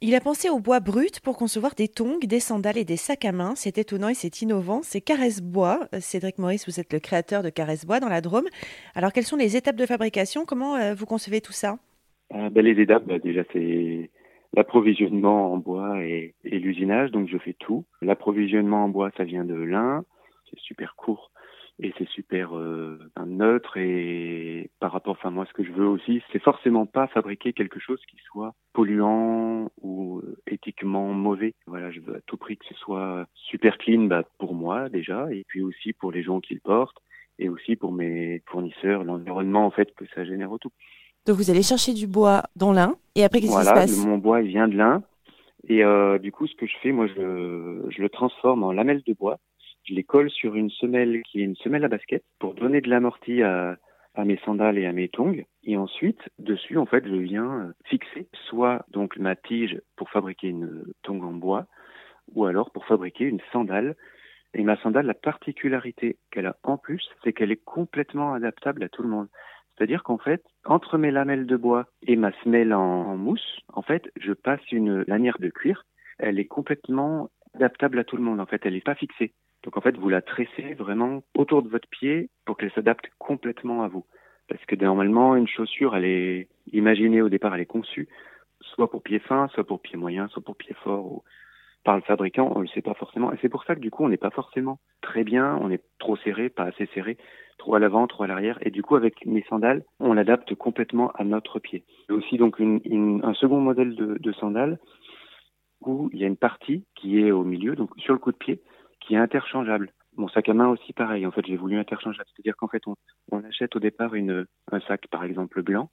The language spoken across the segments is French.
Il a pensé au bois brut pour concevoir des tongs, des sandales et des sacs à main. C'est étonnant et c'est innovant. C'est Caresse Bois. Cédric Maurice, vous êtes le créateur de Caresse Bois dans la Drôme. Alors, quelles sont les étapes de fabrication? Comment euh, vous concevez tout ça? Ah, ben, Les étapes, bah, déjà, c'est l'approvisionnement en bois et, et l'usinage. Donc, je fais tout. L'approvisionnement en bois, ça vient de lin. C'est super court et c'est super euh, neutre et par rapport enfin moi ce que je veux aussi c'est forcément pas fabriquer quelque chose qui soit polluant ou euh, éthiquement mauvais. Voilà je veux à tout prix que ce soit super clean bah, pour moi déjà et puis aussi pour les gens qui le portent et aussi pour mes fournisseurs l'environnement en fait que ça génère autour. Donc vous allez chercher du bois dans l'Ain et après qu'est-ce qui se passe? mon bois il vient de l'Ain et euh, du coup ce que je fais moi je, je le transforme en lamelles de bois je les colle sur une semelle qui est une semelle à basket pour donner de l'amorti à, mes sandales et à mes tongs. Et ensuite, dessus, en fait, je viens fixer soit donc ma tige pour fabriquer une tongue en bois, ou alors pour fabriquer une sandale. Et ma sandale, la particularité qu'elle a en plus, c'est qu'elle est complètement adaptable à tout le monde. C'est-à-dire qu'en fait, entre mes lamelles de bois et ma semelle en, en, mousse, en fait, je passe une lanière de cuir. Elle est complètement adaptable à tout le monde. En fait, elle n'est pas fixée. Donc en fait, vous la tressez vraiment autour de votre pied pour qu'elle s'adapte complètement à vous. Parce que normalement, une chaussure, elle est imaginée au départ, elle est conçue soit pour pied fin, soit pour pied moyen, soit pour pied fort, par le fabricant, on ne le sait pas forcément. Et c'est pour ça que du coup, on n'est pas forcément très bien, on est trop serré, pas assez serré, trop à l'avant, trop à l'arrière. Et du coup, avec mes sandales, on l'adapte complètement à notre pied. Il y a aussi donc une, une, un second modèle de, de sandales où il y a une partie qui est au milieu, donc sur le coup de pied, qui est interchangeable. Mon sac à main aussi pareil. En fait, j'ai voulu interchangeable, c'est-à-dire qu'en fait, on, on, achète au départ une, un sac, par exemple blanc,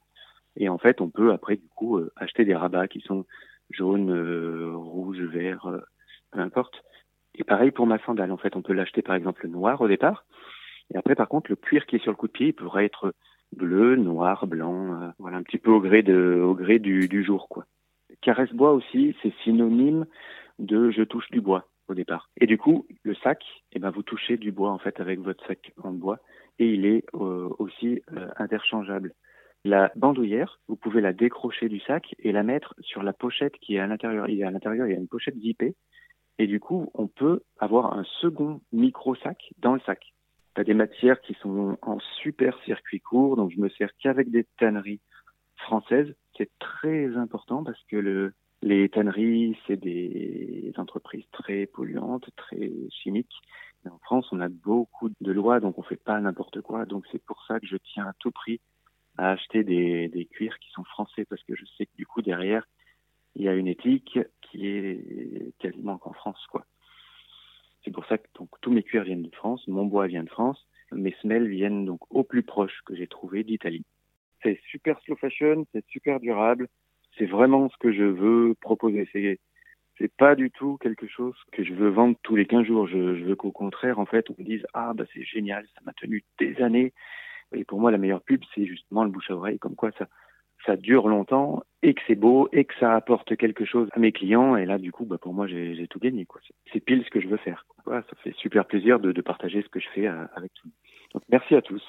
et en fait, on peut après du coup euh, acheter des rabats qui sont jaunes, euh, rouges, verts, euh, peu importe. Et pareil pour ma sandale. En fait, on peut l'acheter par exemple noir au départ, et après, par contre, le cuir qui est sur le coup de pied il pourrait être bleu, noir, blanc, euh, voilà, un petit peu au gré de, au gré du, du jour, quoi. Caresse bois aussi, c'est synonyme de je touche du bois au départ. Et du coup, le sac, eh ben, vous touchez du bois en fait avec votre sac en bois et il est euh, aussi euh, interchangeable. La bandoulière, vous pouvez la décrocher du sac et la mettre sur la pochette qui est à l'intérieur. Il y a à l'intérieur, il y a une pochette zippée et du coup, on peut avoir un second micro sac dans le sac. Tu as des matières qui sont en super circuit court, donc je me sers qu'avec des tanneries françaises. C'est très important parce que le, les tanneries, c'est des entreprises très polluantes, très chimiques. En France, on a beaucoup de lois, donc on fait pas n'importe quoi. Donc c'est pour ça que je tiens à tout prix à acheter des, des cuirs qui sont français, parce que je sais que du coup derrière, il y a une éthique qui est quasiment qu'en France, quoi. C'est pour ça que donc, tous mes cuirs viennent de France, mon bois vient de France, mes semelles viennent donc au plus proche que j'ai trouvé d'Italie. C'est super slow fashion, c'est super durable, c'est vraiment ce que je veux proposer. C'est c'est pas du tout quelque chose que je veux vendre tous les 15 jours. Je, veux qu'au contraire, en fait, on me dise ah bah c'est génial, ça m'a tenu des années. Et pour moi, la meilleure pub, c'est justement le bouche à oreille, comme quoi ça dure longtemps et que c'est beau et que ça apporte quelque chose à mes clients. Et là, du coup, bah, pour moi, j'ai tout gagné. C'est pile ce que je veux faire. Ça fait super plaisir de, partager ce que je fais euh, avec tout. Donc, merci à tous.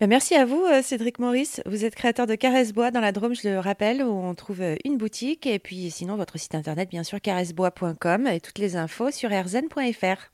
Ben, merci à vous, euh, Cédric Maurice. Vous êtes créateur de Caresse Bois dans la Drôme, je le rappelle, où on trouve euh, une boutique. Et puis sinon, votre site internet, bien sûr, caressebois.com et toutes les infos sur rzn.fr.